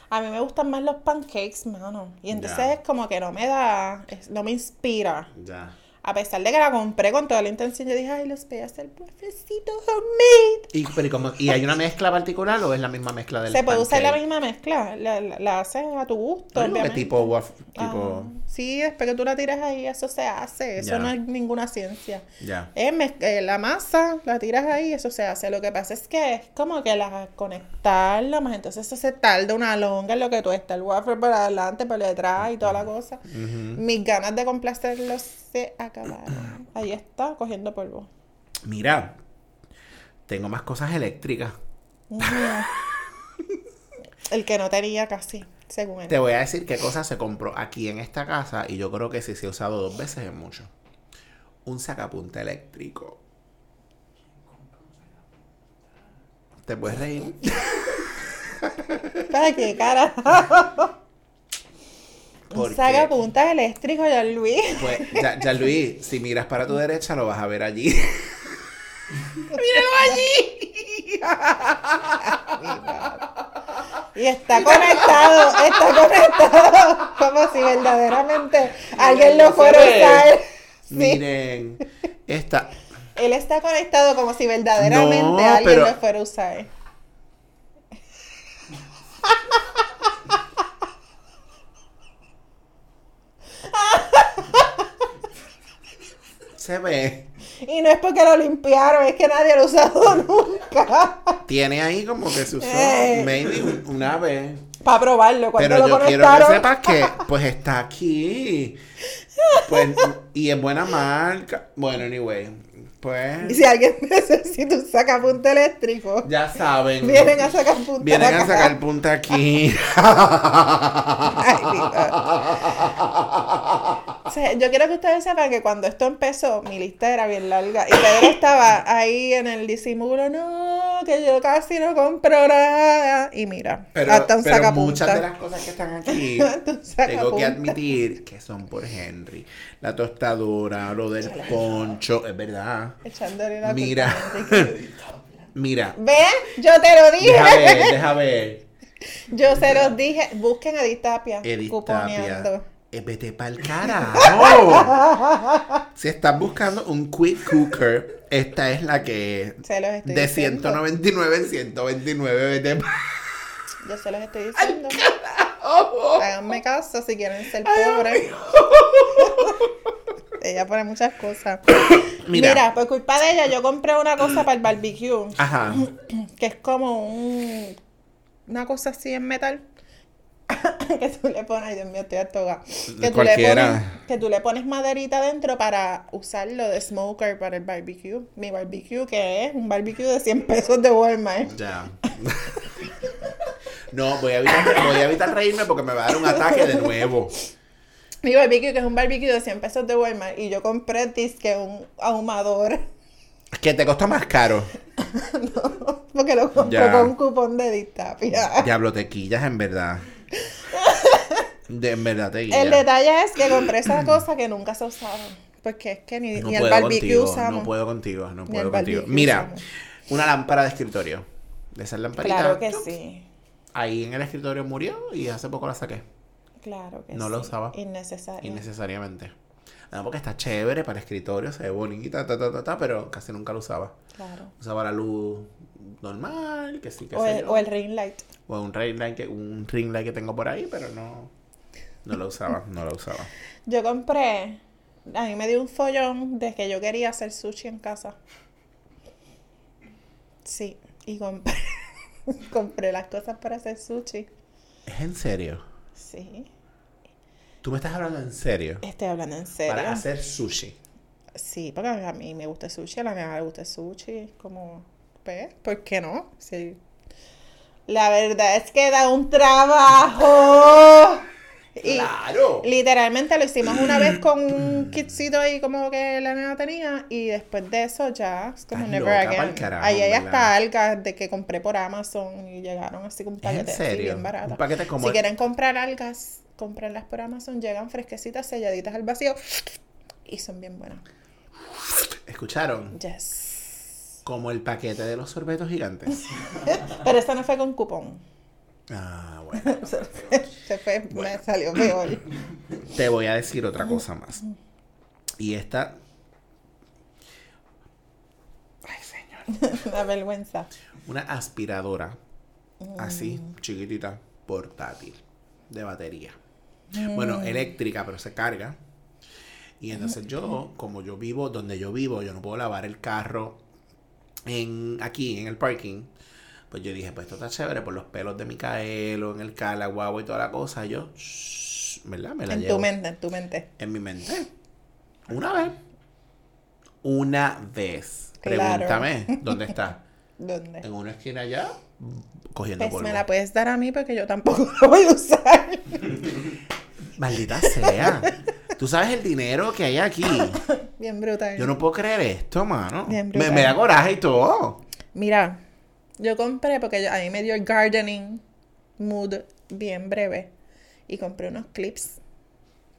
A mí me gustan más los pancakes, mano. Y entonces es como que no me da, no me inspira Ya. A pesar de que la compré con toda la intención, yo dije, ay, los voy a hacer buffecito homemade. ¿Y, pero ¿y cómo- ¿y hay una mezcla particular o es la misma mezcla del Se puede usar la misma mezcla, la, la, la haces a tu gusto, tipo, waf- tipo, Ah, sí, después que tú la tiras ahí, eso se hace, eso no es ninguna ciencia. ya. Es mez- eh, la masa, la tiras ahí, eso se hace. Lo que pasa es que es como que la conectarla más, entonces eso se tarda una longa en lo que tú estás el wafer por adelante, por detrás y toda la cosa. Mis ganas de complacerlos se acabaron. *clears throat* Ahí está, cogiendo polvo. Mira, tengo más cosas eléctricas. El que no tenía casi, según él. Te voy a decir qué cosa se compró aquí en esta casa y yo creo que si se ha usado dos veces es mucho. Un sacapunta eléctrico. ¿Te puedes reír? *laughs* ¿Para qué cara? *laughs* Porque, sacapuntas eléctrico, ya Luis. *laughs* pues, ya, ya Luis, si miras para tu derecha lo vas a ver allí. *laughs* ¡Míralo allí! Y está conectado, está conectado como si verdaderamente alguien lo fuera a usar. Sí, Miren, esta. él está conectado como si verdaderamente No, alguien pero- lo fuera a usar. *laughs* Se ve. Y no es porque lo limpiaron, es que nadie lo ha usado *laughs* nunca. Tiene ahí como que se usó Eh. maybe un- una vez. Para probarlo, cuando Pero lo yo quiero que sepas que *laughs* pues está aquí. Pues, y es buena marca. Bueno, anyway. Y Pues si alguien *laughs* necesita un sacapunta eléctrico, ya saben. vienen a sacar punta. Vienen a sacar punta aquí. *laughs* Ay, Dios. O sea, yo quiero que ustedes sepan que cuando esto empezó, mi lista era bien larga. Y Pedro estaba ahí en el disimulo, no, que yo casi no compro nada. Y mira, Pero, hasta un pero sacapunta. muchas de las cosas que están aquí *laughs* tengo que admitir que son por Henry. La tostadora, lo del poncho, es verdad. Echándole la Mira. Mira, ¿Ven? Yo te lo dije. deja ver, *laughs* deja ver. Yo se los dije. Busquen a Edith Tapia. Edith cuponeando. Eh, vete pa'l carajo. *laughs* si estás buscando un quick cooker, esta es la que Se los estoy de diciendo. 199 en 129, vete pa'l Yo se los estoy diciendo. Háganme caso si quieren ser pobres. Ella pone muchas cosas. *coughs* Mira. Mira. por culpa de ella, yo compré una cosa para el barbecue. Ajá. Que es como un. Una cosa así en metal. *coughs* que tú le pones. Ay, Dios mío, estoy atoga. Que tú, le pones, que tú le pones maderita dentro para usarlo de smoker para el barbecue. Mi barbecue, que es un barbecue de 100 pesos de Walmart. Ya. *laughs* No, voy a, evitar, voy a evitar reírme porque me va a dar un ataque de nuevo. Mi barbecue, que es un barbecue de 100 pesos de Walmart. Y yo compré disque un ahumador. Que te costó más caro. *laughs* Porque lo compré Ya. con un cupón de Distapia. Diablo, te quillas en verdad. De, en verdad te quillas. El detalle es que compré esa cosa que nunca se usaba. Porque es que ni, No ni el barbecue contigo, usamos. no puedo contigo, no puedo contigo. Mira, usamos. una lámpara de escritorio. De esas lamparitas. Claro que sí. Ahí en el escritorio murió y hace poco la saqué. Claro que No sí. la usaba. Innecesario. Innecesariamente. No, porque está chévere para escritorio, se ve bonita, ta, ta, ta, ta, pero casi nunca lo usaba. Claro. Usaba la luz normal, que sí, que O sé el, yo. o el ring light. O un ring light que, un ring light que tengo por ahí, pero no, no lo usaba, no lo usaba. *laughs* Yo compré. A mí me dio un follón de que yo quería hacer sushi en casa. Sí. Y compré. *laughs* compré las cosas para hacer sushi. ¿Es en serio? Sí. ¿Tú me estás hablando en serio? Estoy hablando en serio. Para hacer sushi. Sí, porque a mí me gusta el sushi, a la mía le gusta el sushi, como, pues, ¿por qué no? Sí. La verdad es que da un trabajo. Y ¡Claro! literalmente lo hicimos una vez *clears throat* con un kitcito ahí como que la nena tenía y después de eso ya es como Estás never again. carajo, Ahí hay hasta algas de que compré por Amazon y llegaron así con un ¿Es en paquete serio? bien barato. Un paquete como Si quieren comprar algas, cómprenlas por Amazon, llegan fresquecitas, selladitas al vacío y son bien buenas. ¿Escucharon? Yes. Como el paquete de los sorbetos gigantes. *laughs* Pero esa no fue con cupón. Ah, *laughs* bueno. Se fue, me salió peor. *coughs* Te voy a decir otra cosa más. Y esta. Ay, señor. *laughs* La vergüenza. Una aspiradora. Así, chiquitita, portátil. De batería. Bueno, eléctrica, pero se carga. Y entonces yo, como yo vivo donde yo vivo, yo no puedo lavar el carro en aquí, en el parking. Pues yo dije, pues esto está chévere por los pelos de Micaelo, en el cala, guagua y toda la cosa. Yo, shh, ¿verdad? Me la En llevo tu mente, en tu mente. en mi mente. Una vez. Una vez. Claro. Pregúntame, *laughs* ¿dónde está? ¿Dónde? En una esquina allá, cogiendo Pues polvo. me la puedes dar a mí porque yo tampoco *laughs* la voy a usar. Maldita sea. Tú sabes el dinero que hay aquí. Bien brutal. Yo no puedo creer esto, mano. Bien Me, brutal. me da coraje y todo. Mira, yo compré porque yo- a mí me dio el gardening mood bien breve. Y compré unos clips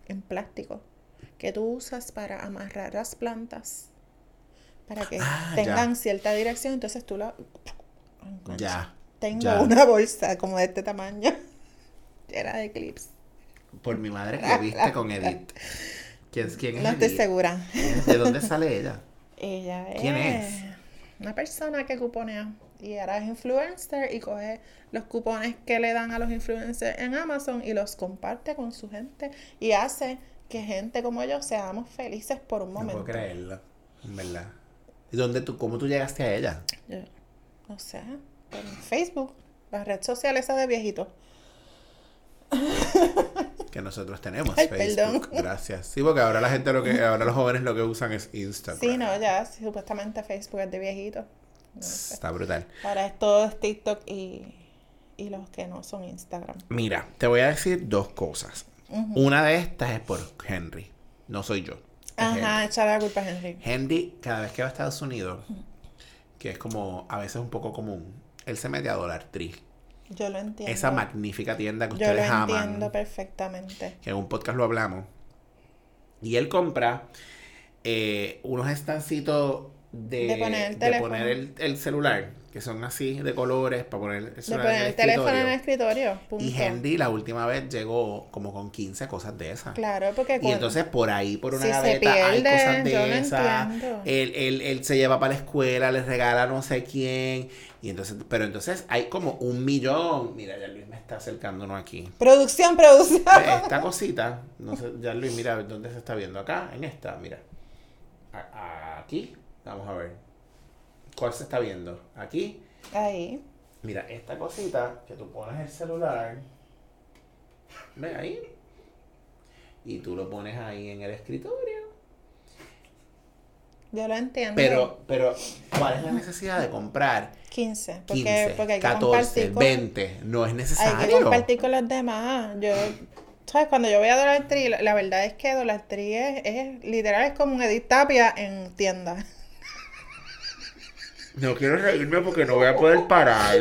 en plástico que tú usas para amarrar las plantas. Para que Ah, tengan ya. cierta dirección. Entonces tú la... Ya. Tengo ya. una bolsa como de este tamaño. *laughs* Era de clips. Por mi madre que viste con Edith. ¿Quién, quién es No estoy Edith? segura. ¿De dónde sale ella? *laughs* Ella ¿Quién es? una persona que cuponea y ahora es influencer y coge los cupones que le dan a los influencers en Amazon y los comparte con su gente y hace que gente como yo seamos felices por un No momento. puedo creerlo. En verdad. ¿Y dónde tú, cómo tú llegaste a ella? Yo, no sé, Facebook, la red social esa de viejitos. Que nosotros tenemos Ay, Facebook. perdón. Gracias. Sí, porque ahora la gente lo que, ahora los jóvenes lo que usan es Instagram. Sí, no, ya supuestamente Facebook es de viejitos. Está brutal. Ahora es todo es TikTok y, y los que no son Instagram. Mira, te voy a decir dos cosas. Una de estas es por Henry. No soy yo. Ajá, echarle la culpa a Henry. Henry, cada vez que va a Estados Unidos, que es como a veces un poco común, él se mete a Dollar Tree. Yo lo entiendo. Esa magnífica tienda que Yo lo ustedes aman. entiendo perfectamente. que en un podcast lo hablamos. Y él compra eh, unos estancitos de, De poner el de teléfono. poner el, el celular, que son así de colores, para poner el De celular en poner el el teléfono en el escritorio. escritorio. Punto. Y Henry la última vez llegó como con 15 cosas de esas. Claro, porque Y cuando- entonces por ahí, por una Si gaveta, hay cosas de yo esas. Él, él, él se lleva para la escuela, le regala no sé quién. Y entonces, pero entonces hay como un millón. Mira, ya Luis me está acercándonos aquí. Producción, producción. Esta cosita, no sé, ya Luis, mira dónde se está viendo. Acá, en esta, mira. A- aquí, vamos a ver. ¿Cuál se está viendo? Aquí. Ahí. Mira, esta cosita que tú pones el celular. ¿Ves ahí? Y tú lo pones ahí en el escritorio. Yo lo entiendo. Pero, pero, ¿cuál es la necesidad de comprar 15. Porque, 15, porque hay que 14, compartir con, 20? No es Hay que necesario. compartir con los demás. Yo, ¿sabes? Cuando yo voy a Dollar Tree, la, la verdad es que Dollar Tree es, es literal, es como un Edith Tapia en tienda. No quiero reírme porque no voy a poder parar.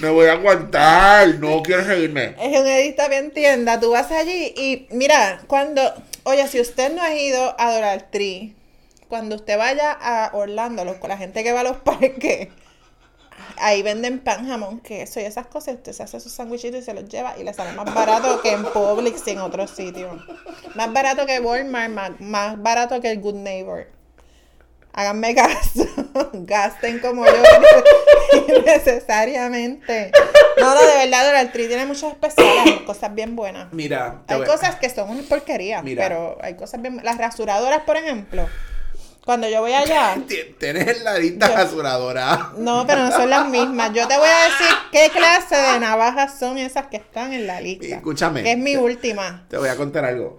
Me voy a aguantar. No quiero reírme. Es un Edith Tapia en tienda. Tú vas allí y mira, cuando, oye, si usted no ha ido a Dollar Tree, cuando usted vaya a Orlando, los- con la gente que va a los *laughs* parques, ahí venden pan, jamón, queso y esas cosas. Usted se hace sus sandwichitos y se los lleva y le sale más barato que en Publix y en otros sitios. Más barato que Walmart, más barato que el Good Neighbor. Háganme caso, *laughs* gasten como yo *laughs* necesariamente. No, no, de verdad, Dollar Tree tiene muchos especiales, cosas bien buenas. Mira, Hay cosas que son una porquería, Mira. pero hay cosas bien... Las rasuradoras, por ejemplo, cuando yo voy allá... *laughs* Ti- Tienes la lista Yo- rasuradora. No, pero no son las mismas. Yo te voy a decir qué clase de navajas son esas que están en la lista. Escúchame. Que es mi última. Te voy a contar algo.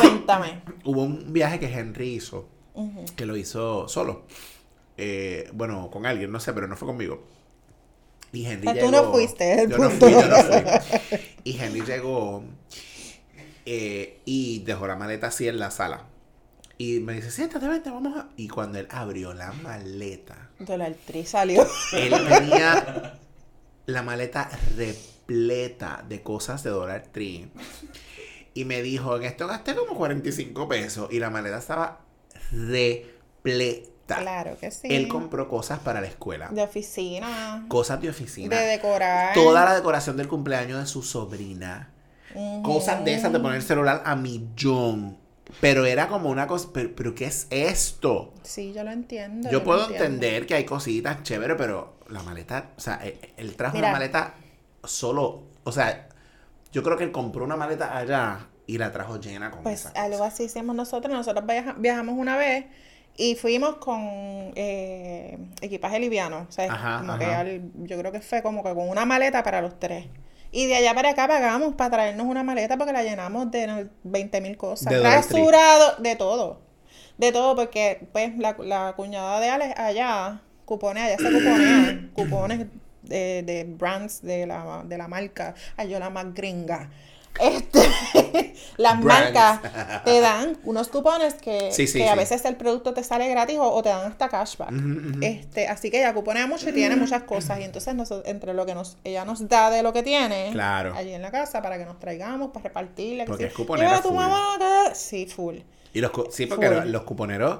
Cuéntame. Hubo un viaje que Henry hizo, que lo hizo solo. Eh, bueno, con alguien, no sé, pero no fue conmigo. Y Henry Ah, tú llegó. no fuiste, el yo no fui, yo no fui. Y Henry llegó eh, y dejó la maleta así en la sala. Y me dice, siéntate, vente, vamos a... Y cuando él abrió la maleta, Dollar Tree salió. él tenía la maleta repleta de cosas de Dollar Tree. Y me dijo, en esto gasté como 45 pesos. Y la maleta estaba repleta. Claro que sí. Él compró cosas para la escuela. De oficina. Cosas de oficina. De decorar. Toda la decoración del cumpleaños de su sobrina. Cosas de esas de poner el celular a millón. Pero era como una cosa, pero, pero ¿qué es esto? Sí, yo lo entiendo. Yo puedo entender que hay cositas chéveres, pero la maleta, o sea, él, él trajo Mira. una maleta solo, o sea, yo creo que él compró una maleta allá y la trajo llena con Pues esa cosa. algo así hicimos nosotros. Nosotros viaja- viajamos una vez y fuimos con eh, equipaje liviano. O sea, Ajá, como que al- yo creo que fue como que con una maleta para los tres. Y de allá para acá pagamos para traernos una maleta porque la llenamos de 20 mil cosas. De. Rasurado, de todo. De todo, porque pues la, la cuñada de Alex allá, cupones, allá se cuponean, *coughs* cupones de, de brands de la, de la marca. Ay, yo la más gringa. Este, *laughs* las Brands. marcas *laughs* te dan unos cupones que, Sí, sí, que a veces el producto te sale gratis o, o te dan hasta cashback. Este, así que ella cuponea mucho y tiene muchas cosas. Y entonces noso- entre lo que nos, ella nos da de lo que tiene Claro. allí en la casa para que nos traigamos, para repartirle. que Porque es cuponera "Llévala a tu full". mamá, que-". Sí, full. Y los, sí, porque Full. los cuponeros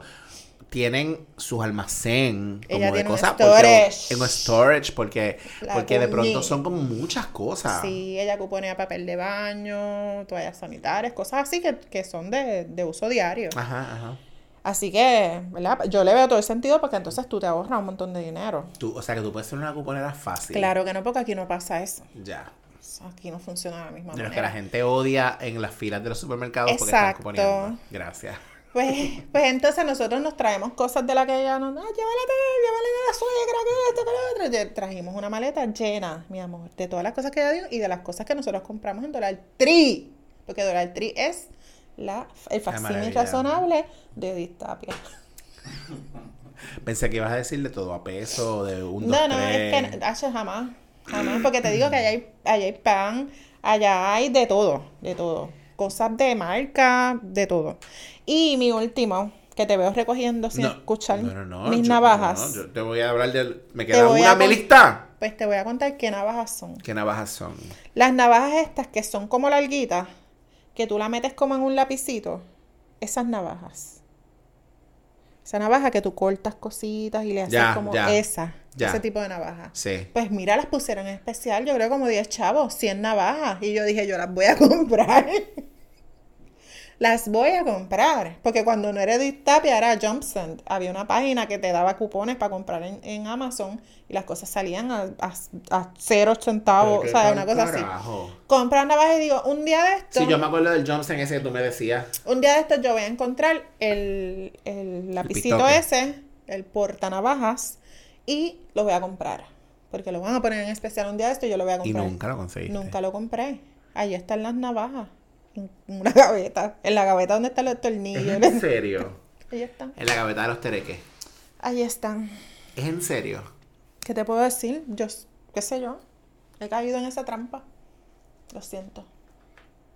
tienen sus almacén como de cosas. Porque, en un storage, porque, La porque de pronto son como muchas cosas. Sí, ella cuponea papel de baño, toallas sanitarias, cosas así que, que son de, de uso diario. Ajá, ajá. Así que, ¿verdad? Yo le veo todo el sentido porque entonces tú te ahorras un montón de dinero. Tú, o sea, que tú puedes ser una cuponera fácil. Claro que no, porque aquí no pasa eso. Ya. Aquí no funciona de la misma De los que manera. la gente odia en las filas de los supermercados porque están Exacto. cuponiendo. Gracias. Pues, pues entonces nosotros nos traemos cosas de la que ella nos... Ah, llévala a llévala de la suegra, que esto, que lo otro. Y Trajimos una maleta llena, mi amor, de todas las cosas que ella dio y de las cosas que nosotros compramos en Dollar Tree. Porque Dollar Tree es la, el facsímil razonable de Distapia. *laughs* Pensé que ibas a decir de todo a peso, de un, No, dos, no, tres. es que H, jamás, jamás, porque te digo que allá hay, allá hay pan, allá hay de todo, de todo, cosas de marca, de todo. Y mi último, que te veo recogiendo sin No, escuchar no, no, no, mis yo- navajas, yo te voy a hablar del. ¿Me queda una melista? pues te voy a contar qué navajas son. ¿Qué navajas son? Las navajas estas que son como larguitas, que tú la metes como en un lapicito, esas navajas. Esa navaja que tú cortas cositas y le haces Ya, como ya, esa, ya. ese tipo de navaja. Sí. Pues mira, las pusieron en especial, yo creo como 10 chavos, 100 navajas. Y yo dije, yo las voy a *laughs* comprar. Las voy a comprar. Porque cuando no era Distapia, era Jumpsend. Había una página que te daba cupones para comprar en, en Amazon y las cosas salían a, a, a cero centavos, o sea, una cosa así. Comprar navajas y digo, un día de esto, Sí, yo me acuerdo del Johnson ese que tú me decías. un día de esto yo voy a encontrar el, el lapicito pistoque. ese, el portanavajas, y lo voy a comprar. Porque lo van a poner en especial un día de esto y yo lo voy a Y comprar. nunca lo conseguiste. Nunca lo compré. Ahí están las navajas. Una *laughs* gaveta. En la gaveta donde están los tornillos. ¿Es en serio? *laughs* Ahí están. En la gaveta de los tereques. Ahí están. ¿Es en serio? ¿Qué te puedo decir? Yo, qué sé yo. He caído en esa trampa. Lo siento.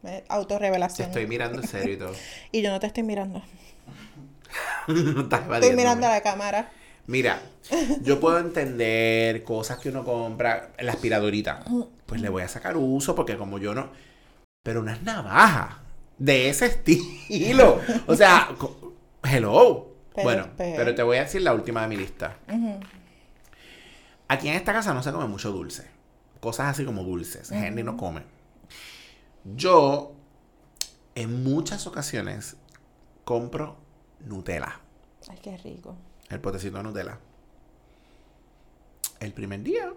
Me- Te Autorrevelación. estoy mirando en serio y todo. *laughs* Y yo no te estoy mirando. Estás Estoy mirando a la cámara. Mira, yo puedo entender cosas que uno compra, la aspiradorita. Pues le voy a sacar uso porque como yo no... Pero unas navajas de ese estilo. O sea, hello. Pero- bueno, pero- pero te voy a decir la última de mi lista. Aquí en esta casa no se come mucho dulce. Cosas así como dulces. Henry no come. Yo, en muchas ocasiones, compro Nutella. Ay, qué rico. El potecito de Nutella. El primer día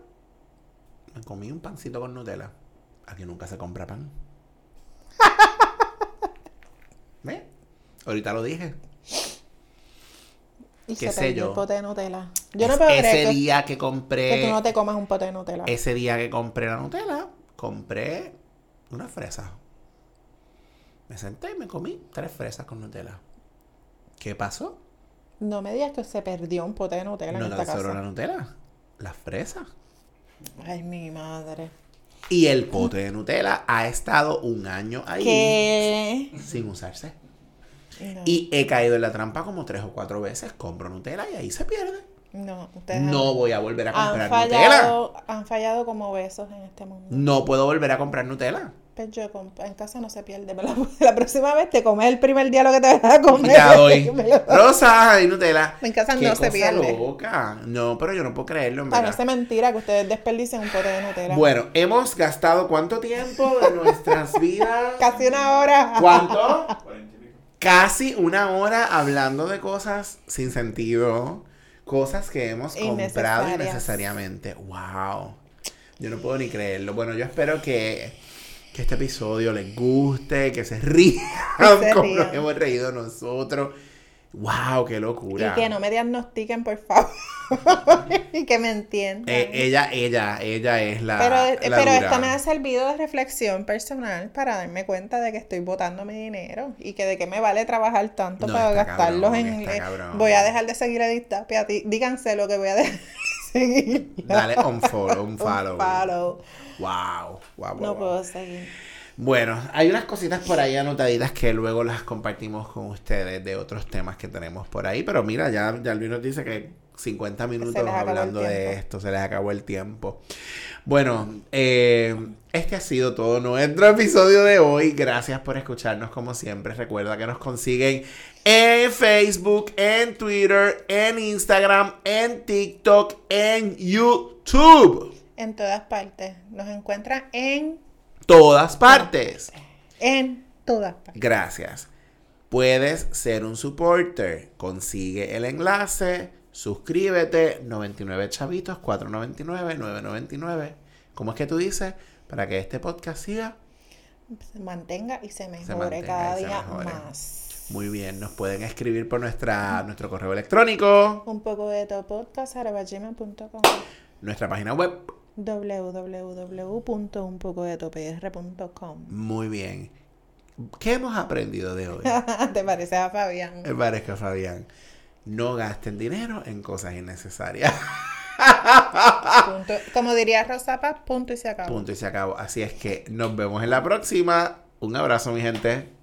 me comí un pancito con Nutella. Aquí nunca se compra pan. Ahorita lo dije. Y ¿Qué se sé yo? el pote de Nutella. Yo no Es- puedo ese creer que, día que que compré. tú no te comas un pote de Nutella. Ese día que compré la Nutella, compré una fresa. Me senté y me comí tres fresas con Nutella. ¿Qué pasó? No me digas que se perdió un pote de Nutella No en te esta la. Nutella. Las fresas. Ay, mi madre. Y el pote de Nutella ha estado un año ahí ¿Qué? sin usarse. No, Y he caído en la trampa como tres o cuatro veces. Compro Nutella y ahí se pierde. no, ustedes No voy a volver a han, comprar han Nutella. han fallado como besos en este mundo. No puedo volver a comprar Nutella. Pues yo comp- en casa no se pierde. La, *laughs* la próxima vez te comes el primer día lo que te vas a comer. Ya doy. *laughs* Rosa y Nutella. En casa Qué no se pierde. loca. No, pero yo no puedo creerlo, en Parece verdad. mentira que ustedes desperdicien un pote de Nutella. Bueno, hemos gastado cuánto tiempo de nuestras *laughs* vidas. Casi una hora. ¿Cuánto? casi una hora hablando de cosas sin sentido, cosas que hemos comprado innecesariamente. ¡Wow! Yo no puedo ni creerlo. Bueno, yo espero que, que este episodio les guste, que se rían *laughs* se como nos hemos reído nosotros. ¡Wow! ¡Qué locura! Y que no me diagnostiquen, por favor. *laughs* y que me entiendan. Eh, ella, ella, ella es la. pero la pero dura. esto me ha servido de reflexión personal para darme cuenta de que estoy botando mi dinero y que de qué me vale trabajar tanto No, para gastarlos cabrón, en... eh, voy a dejar de seguir a Edith Tapia. Di- Díganse lo que voy a dejar *laughs* Dale *laughs* un follow, un follow. Un follow. Wow, wow, wow, No wow. puedo seguir. Bueno, hay unas cositas por ahí anotaditas que luego las compartimos con ustedes de otros temas que tenemos por ahí. Pero mira, ya, ya Luis nos dice que 50 minutos hablando de esto, se les acabó el tiempo. Bueno, eh, este ha sido todo nuestro episodio de hoy. Gracias por escucharnos como siempre. Recuerda que nos consiguen en Facebook, en Twitter, en Instagram, en TikTok, en YouTube. En todas partes. Nos encuentran en... Todas partes. En todas partes. Gracias. Puedes ser un supporter. Consigue el enlace. Suscríbete. 99 chavitos. 499. 999. ¿Cómo es que tú dices? Para que este podcast siga. Se mantenga y se mejore cada día mejore. más. Muy bien. Nos pueden escribir por nuestra, nuestro correo electrónico. Un poco de todo podcast arroba Nuestra página web. www.unpocodetopr.com Muy bien. ¿Qué hemos aprendido de hoy? *laughs* ¿Te parece a Fabián? Me parece, Fabián. No gasten dinero en cosas innecesarias. Punto. Como diría Rosa Paz, punto y se acabó. Punto y se acabó. Así es que nos vemos en la próxima. Un abrazo, mi gente.